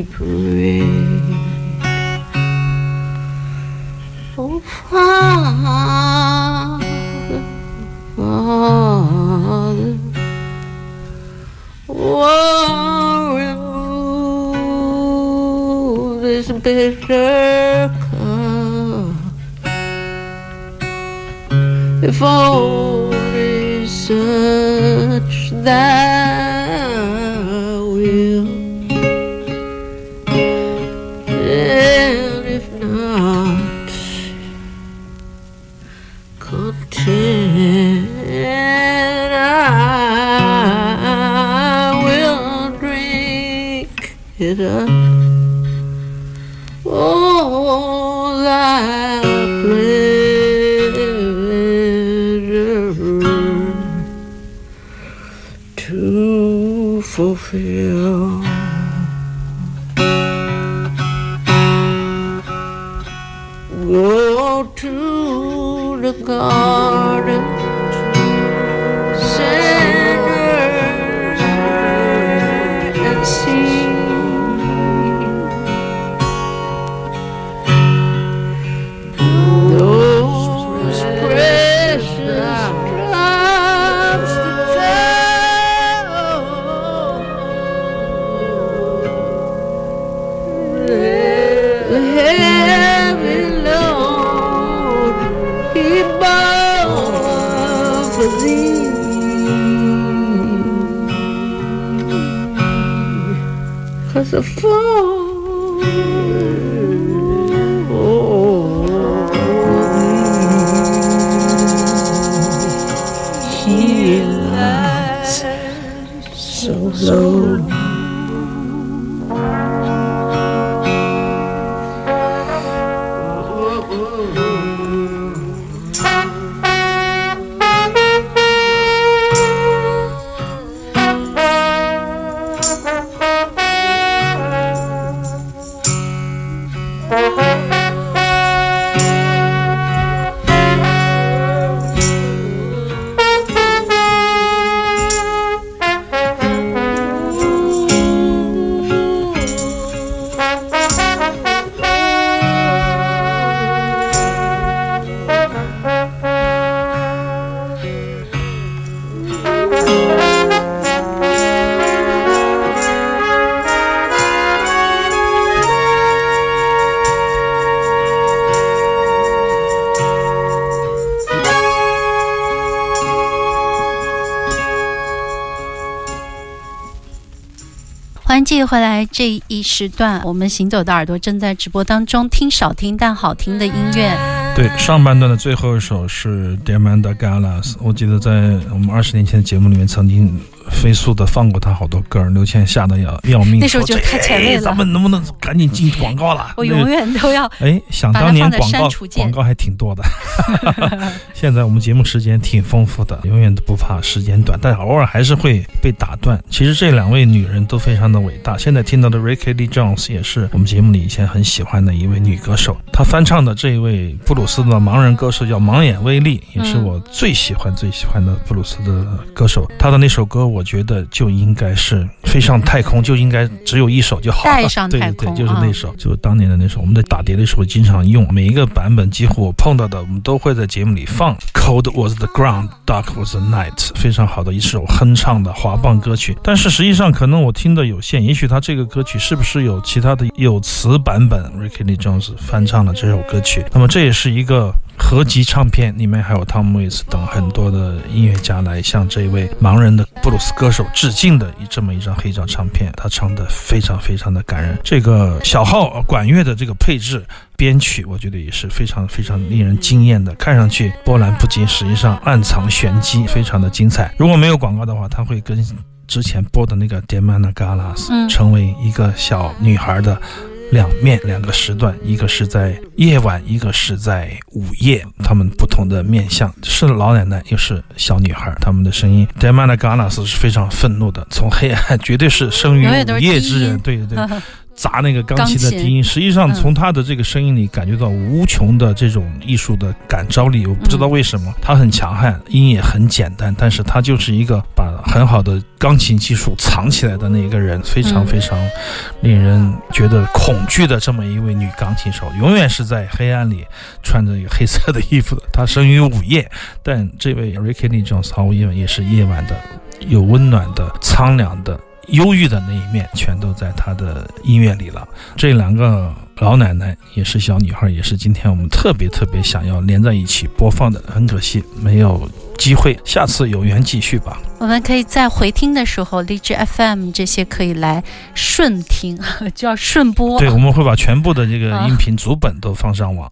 agony parade. Oh, Father, Father, oh, remove this bitter cup. If only such thou fulfill. Go to the garden, Cause the fall oh, lies so low. 继续回来这一时段，我们行走的耳朵正在直播当中，听少听但好听的音乐。对，上半段的最后一首是 Diamanda Galas，我记得在我们二十年前的节目里面曾经飞速的放过他好多歌儿，刘谦吓得要要命，那时候就太前卫了哎咱们能不能赶紧进广告了？我永远都要哎，想当年广告广告还挺多的，现在我们节目时间挺丰富的，永远都不怕时间短，但偶尔还是会被打断。其实这两位女人都非常的伟大。现在听到的 Ricky Lee Jones 也是我们节目里以前很喜欢的一位女歌手，她翻唱的这一位布鲁斯的盲人歌手叫盲眼威利，也是嗯我最喜欢最喜欢的布鲁斯的歌手。她的那首歌，我觉得就应该是飞上太空，就应该只有一首就好了。带上太空对对对，就是啊那首，就是当年的那首。我们在打碟的时候经常用，每一个版本几乎我碰到的，我们都会在节目里放。Cold was the ground, dark was the night，非常好的一首哼唱的滑棒歌曲。但是实际上，可能我听的有限，也许他这个歌曲是不是有其他的有词版本？Ricky Lee Jones 翻唱了这首歌曲，那么这也是一个。合集唱片里面还有 Tom Waits 等很多的音乐家来向这位盲人的布鲁斯歌手致敬的一这么一张黑胶唱片，他唱的非常非常的感人。这个小号管乐的这个配置。编曲我觉得也是非常非常令人惊艳的，看上去波澜不惊，实际上暗藏玄机，非常的精彩。如果没有广告的话，他会跟之前播的那个 Demana Galas 嗯成为一个小女孩的两面两个时段，一个是在夜晚，一个是在午夜，他们不同的面相，是老奶奶又是小女孩，他们的声音。Demana g a n a s 是非常愤怒的，从黑暗绝对是生于午夜之人，对对对。砸那个钢琴的低音，实际上嗯从他的这个声音里感觉到无穷的这种艺术的感召力。我不知道为什么，他很强悍，音也很简单，但是他就是一个把很好的钢琴技术藏起来的那一个人，非常嗯非常令人觉得恐惧的这么一位女钢琴手，永远是在黑暗里穿着一个黑色的衣服的。她生于午夜，但这位 Ricky Lee Jones 毫无疑问也是夜晚的有温暖的、苍凉的、忧郁的那一面，全都在她的音乐里了。这两个老奶奶也是小女孩，也是今天我们特别特别想要连在一起播放的，很可惜没有机会，下次有缘继续吧。我们可以在回听的时候，荔枝 FM 这些可以来顺听，叫顺播。对，我们会把全部的这个音频组本都放上网。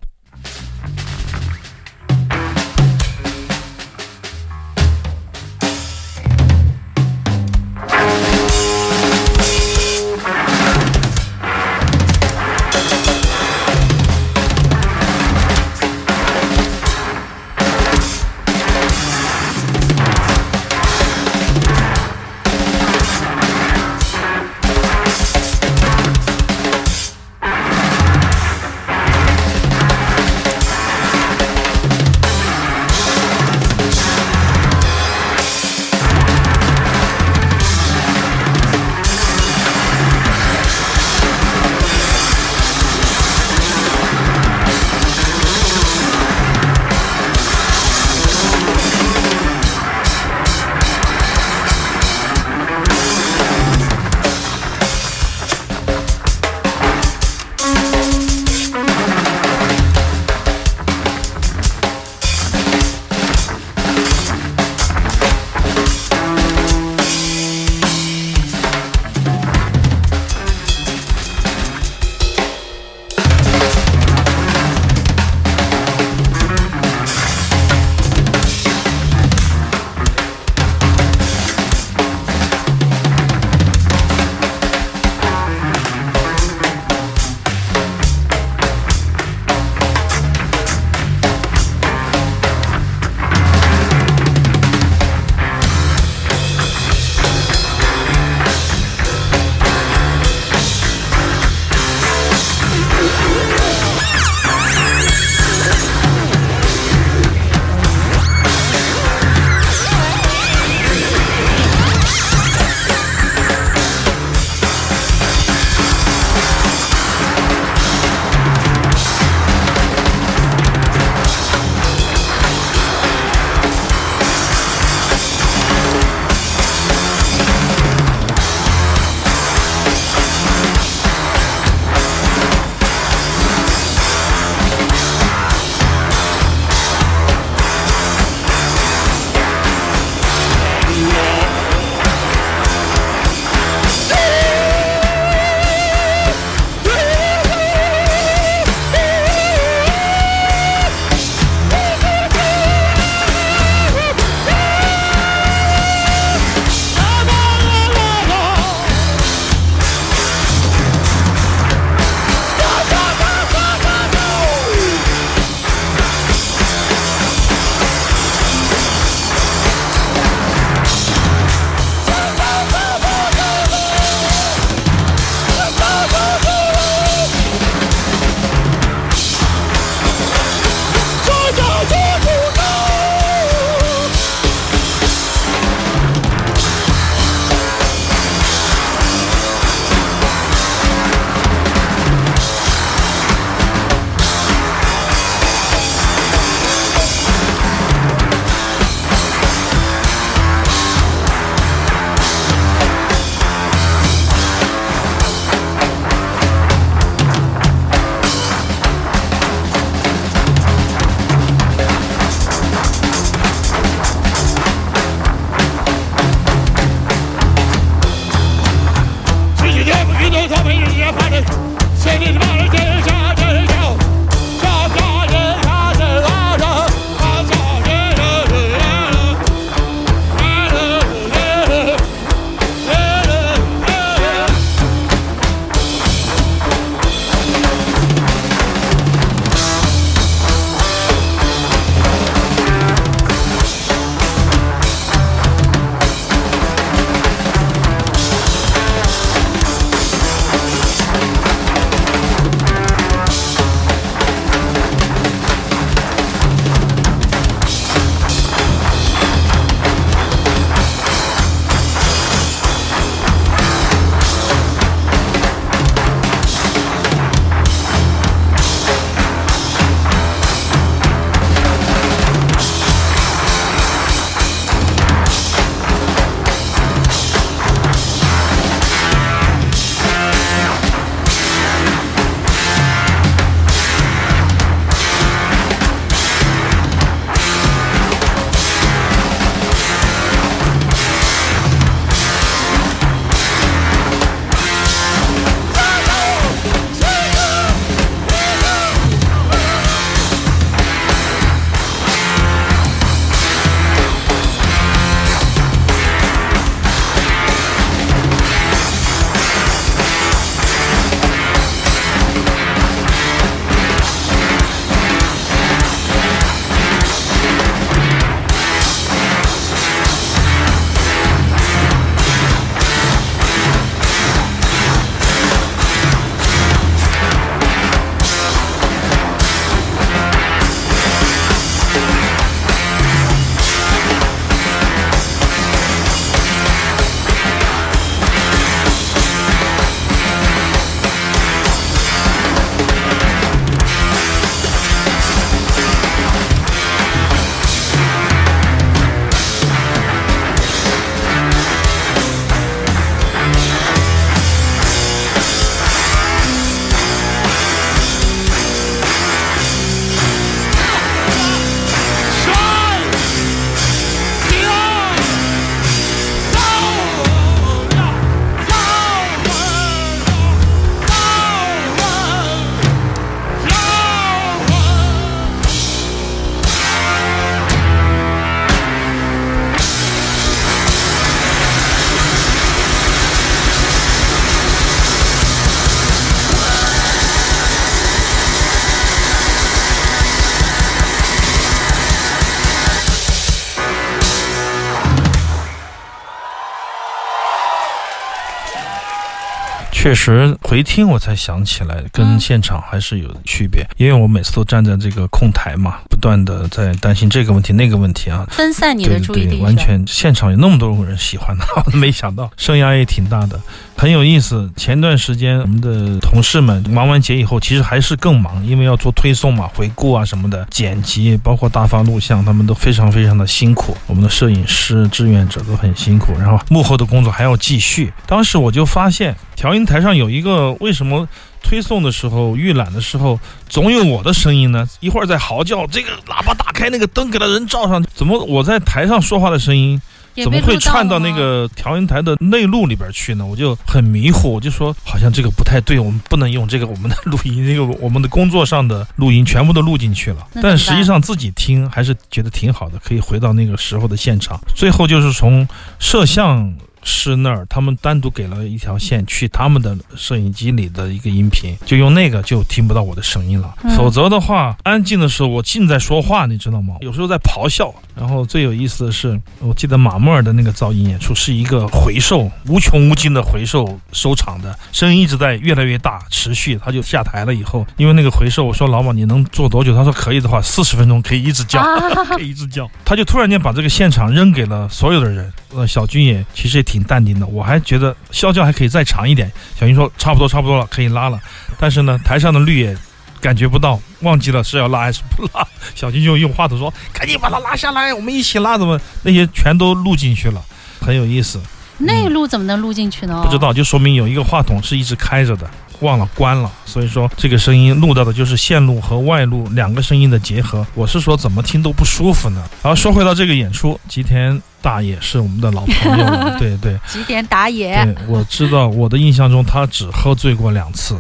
确实回听我才想起来，跟嗯。现场还是有区别，因为我每次都站在这个控台嘛，不断的在担心这个问题那个问题啊。分散你的注意力，完全现场有那么多人喜欢他，没想到，声压也挺大的，很有意思。前段时间我们的同事们忙完节以后，其实还是更忙，因为要做推送嘛、回顾啊什么的，剪辑，包括大发录像，他们都非常非常的辛苦。我们的摄影师、志愿者都很辛苦，然后幕后的工作还要继续。当时我就发现，调音台上有一个为什么？推送的时候、预览的时候，总有我的声音呢。一会儿在嚎叫，这个喇叭打开，那个灯给他人照上，怎么我在台上说话的声音怎么会串到那个调音台的内录里边去呢？我就很迷糊，我就说好像这个不太对，我们不能用这个我们的录音，这个我们的工作上的录音全部都录进去了。但实际上自己听还是觉得挺好的，可以回到那个时候的现场。最后就是从摄像。师那儿，他们单独给了一条线去他们的摄影机里的一个音频，就用那个就听不到我的声音了。嗯否则的话，安静的时候我尽在说话，你知道吗？有时候在咆哮。然后最有意思的是，我记得马莫尔的那个噪音演出是一个回收，无穷无尽的回收收场的，声音一直在越来越大，持续。他就下台了以后，因为那个回收，我说老马你能做多久？他说可以的话，四十分钟可以一直叫。啊，可以一直叫，他就突然间把这个现场扔给了所有的人。呃，小军也其实也挺淡定的，我还觉得啸叫还可以再长一点。小军说差不多差不多了，可以拉了。但是呢，台上的绿也感觉不到，忘记了是要拉还是不拉。小军就用话筒说：“赶紧把它拉下来，我们一起拉。”怎么那些全都录进去了，很有意思。内录怎么能录进去呢？不知道，就说明有一个话筒是一直开着的，忘了关了，所以说这个声音录到的就是线路和外路两个声音的结合。我是说怎么听都不舒服呢。然后说回到这个演出，吉田大爷是我们的老朋友了，对对吉田打野？对，我知道，我的印象中他只喝醉过两次。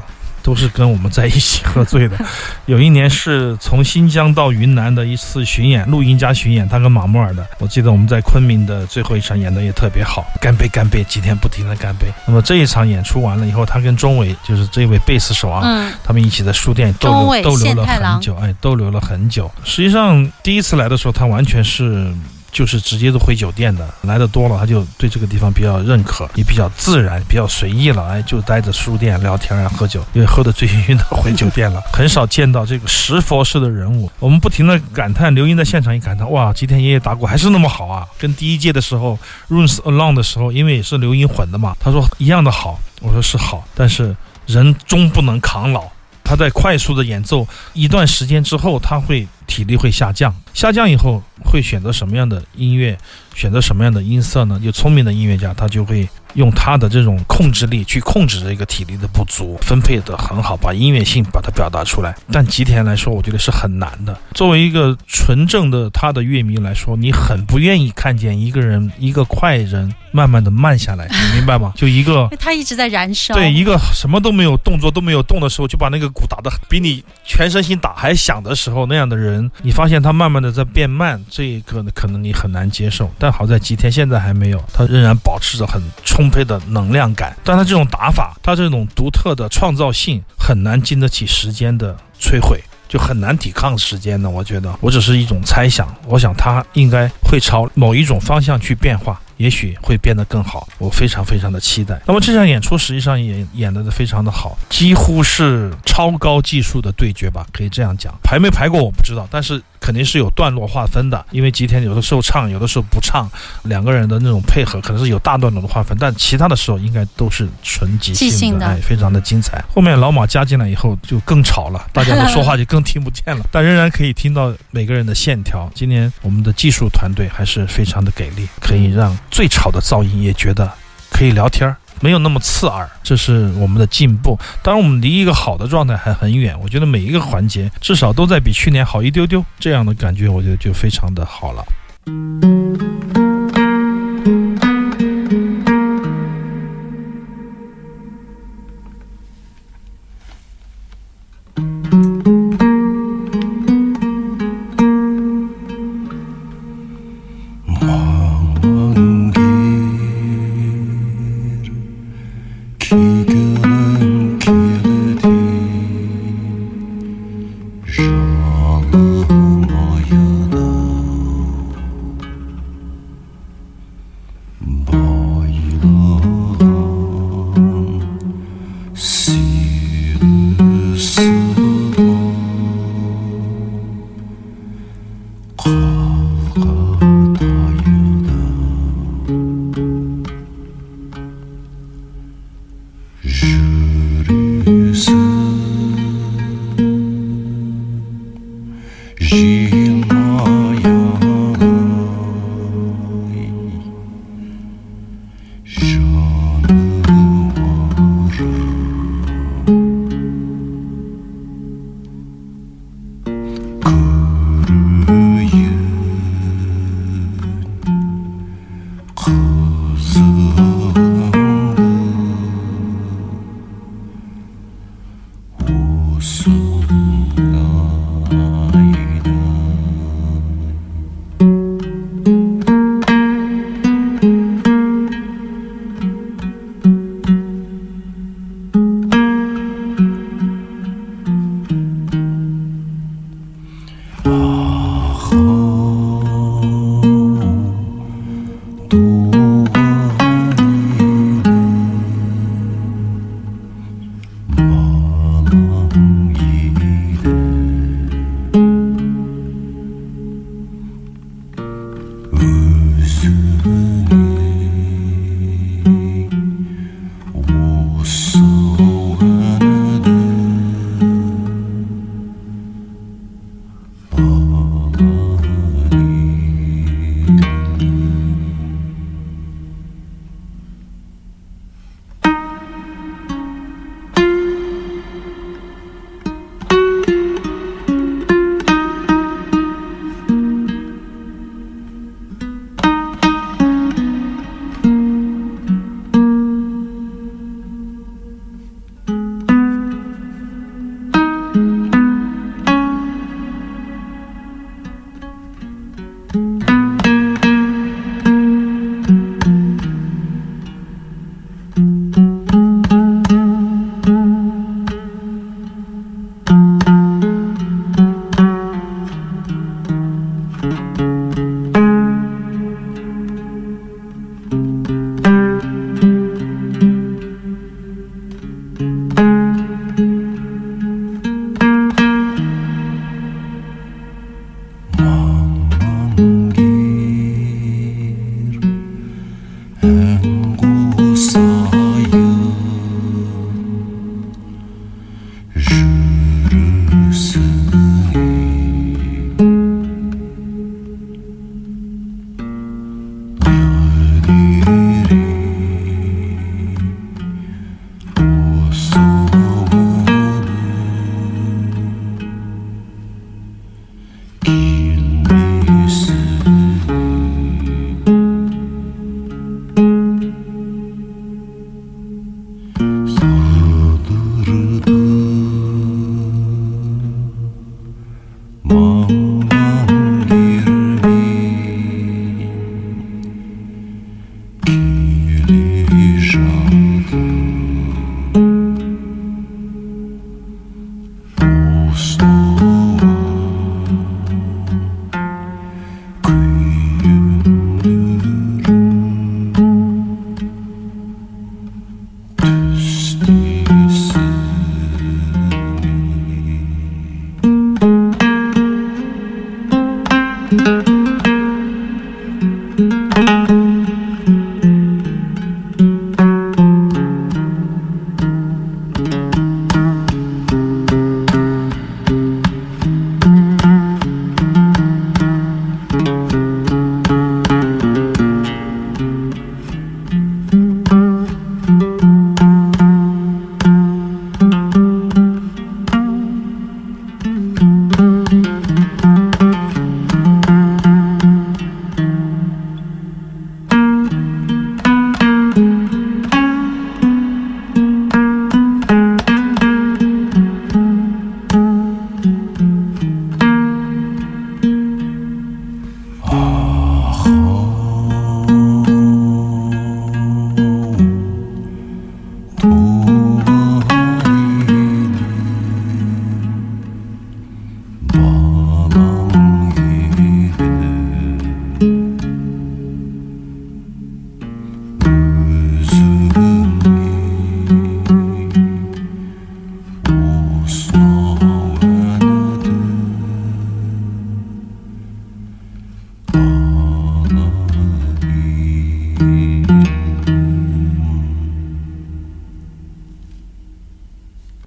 都是跟我们在一起喝醉的，有一年是从新疆到云南的一次巡演，录音加巡演，他跟马莫尔的。我记得我们在昆明的最后一场演的也特别好，干杯干杯，几天不停的干杯。那么这一场演出完了以后，他跟钟伟就是这位贝斯手啊，嗯，他们一起在书店逗留逗留了很久，哎，逗留了很久。实际上第一次来的时候，他完全是。就是直接都回酒店的，来的多了，他就对这个地方比较认可，也比较自然，比较随意了。哎，就待着书店聊天啊，喝酒，因为喝得醉醺醺的回酒店了。很少见到这个石佛式的人物，我们不停的感叹，刘英在现场一感叹，哇，吉田爷爷打鼓还是那么好啊，跟第一届的时候 Runes Along 的时候，因为也是刘英混的嘛，他说一样的好，我说是好，但是人终不能扛老。他在快速的演奏一段时间之后，他会体力会下降，下降以后会选择什么样的音乐，选择什么样的音色呢？就聪明的音乐家，他就会用他的这种控制力去控制这个体力的不足，分配的很好，把音乐性把它表达出来。但吉田来说，我觉得是很难的。作为一个纯正的他的乐迷来说，你很不愿意看见一个人一个快人慢慢的慢下来，你明白吗？就一个。他一直在燃烧。对，一个什么都没有动作都没有动的时候，就把那个鼓打得比你全身心打还响的时候，那样的人，你发现他慢慢的在变慢，这个可能你很难接受。但好在吉田现在还没有，他仍然保持着很充沛的能量感。但他这种打法，他这种独特的创造性，很难经得起时间的摧毁。就很难抵抗时间的，我觉得我只是一种猜想，我想他应该会朝某一种方向去变化，也许会变得更好，我非常非常的期待。那么这场演出实际上也演得非常的好，几乎是超高技术的对决吧，可以这样讲。排没排过我不知道，但是肯定是有段落划分的，因为吉田有的时候唱，有的时候不唱，两个人的那种配合可能是有大段落的划分，但其他的时候应该都是纯即即兴的兴哎，非常的精彩。后面老马加进来以后就更吵了，大家的说话就更听不见了，但仍然可以听到每个人的线条。今年我们的技术团队还是非常的给力，可以让最吵的噪音也觉得可以聊天儿。没有那么刺耳，这是我们的进步。当然，我们离一个好的状态还很远。我觉得每一个环节至少都在比去年好一丢丢，这样的感觉我觉得就非常的好了。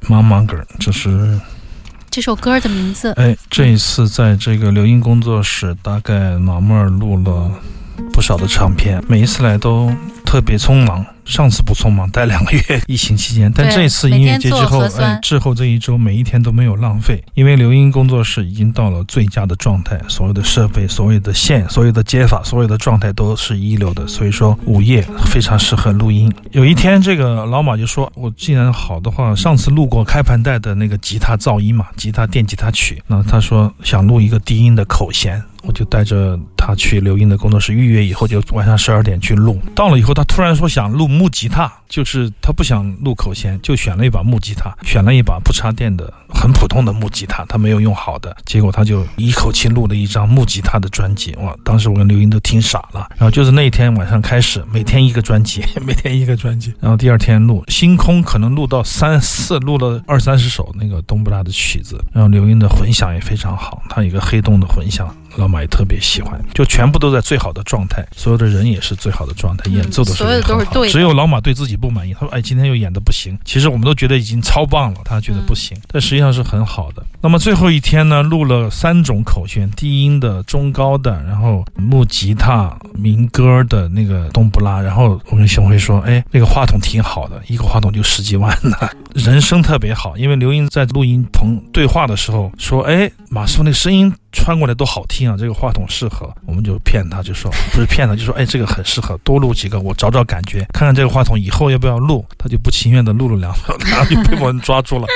茫茫梗，这是这首歌的名字。哎，这一次在这个留音工作室，大概老妹儿录了不少的唱片，每一次来都特别匆忙。上次不匆忙，待两个月，疫情期间。但这次音乐节之后，哎，之后这一周每一天都没有浪费，因为留音工作室已经到了最佳的状态，所有的设备、所有的线、所有的接法、所有的状态都是一流的，所以说午夜非常适合录音。有一天，这个老马就说：“我既然好的话，上次录过开盘带的那个吉他噪音嘛，吉他电吉他曲，那他说想录一个低音的口弦。”我就带着他去刘英的工作室预约，以后就晚上十二点去录。到了以后，他突然说想录木吉他，就是他不想录口弦，就选了一把木吉他，选了一把不插电的很普通的木吉他，他没有用好的。结果他就一口气录了一张木吉他的专辑，哇！当时我跟刘英都听傻了。然后就是那一天晚上开始，每天一个专辑，每天一个专辑。然后第二天录《星空》，可能录到三四，录了二三十首那个冬不拉的曲子。然后刘英的混响也非常好，他有一个黑洞的混响。老马也特别喜欢，就全部都在最好的状态，所有的人也是最好的状态，嗯演奏的时候所有也很好都是对只有老马对自己不满意，他说：“哎，今天又演的不行。”其实我们都觉得已经超棒了，他觉得不行，嗯但实际上是很好的。那么最后一天呢，录了三种口弦，低音的、中高的，然后木吉他、民歌的那个冬不拉。然后我跟熊辉说：“哎，那个话筒挺好的，一个话筒就十几万呢，人声特别好。因为刘英在录音棚对话的时候说：‘哎，马叔那声音穿过来都好听啊，这个话筒适合。’我们就骗他，就说不是骗他，就说：‘哎，这个很适合，多录几个，我找找感觉，看看这个话筒以后要不要录。’他就不情愿的录了两秒，然后就被我们抓住了。”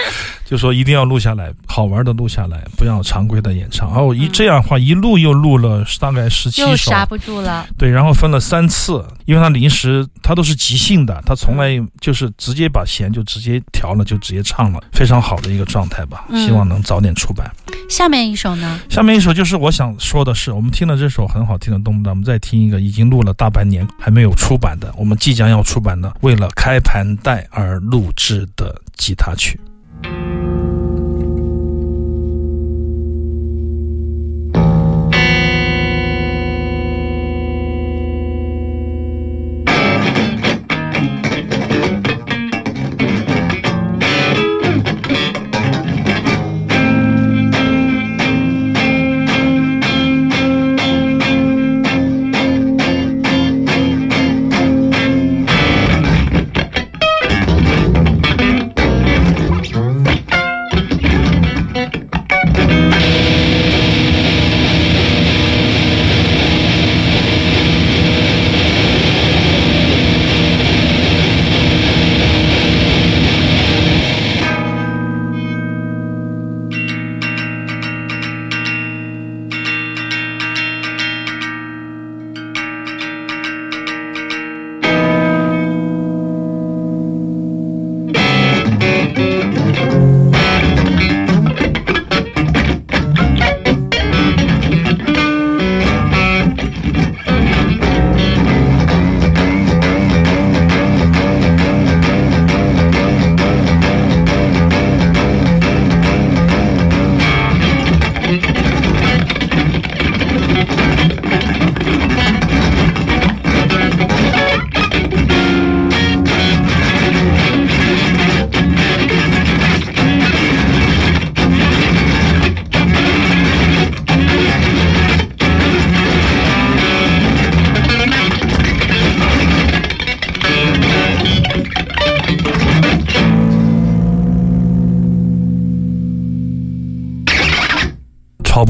就说一定要录下来，好玩的录下来，不要常规的演唱。然后一这样的话，一录又录了大概十七首，又刹不住了。对，然后分了三次，因为他临时他都是即兴的，他从来就是直接把弦就直接调了，就直接唱了，非常好的一个状态吧。嗯希望能早点出版。下面一首呢？下面一首就是我想说的是，我们听了这首很好听的《动不动》，我们再听一个已经录了大半年还没有出版的，我们即将要出版的，为了开盘带而录制的吉他曲。超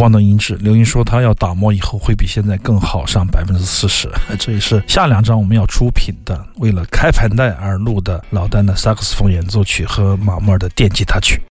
棒的音质，刘英说他要打磨以后会比现在更好上百分之四十。这也是下两张我们要出品的，为了开盘带而录的老丹的萨克斯风演奏曲和马莫尔的电吉他曲。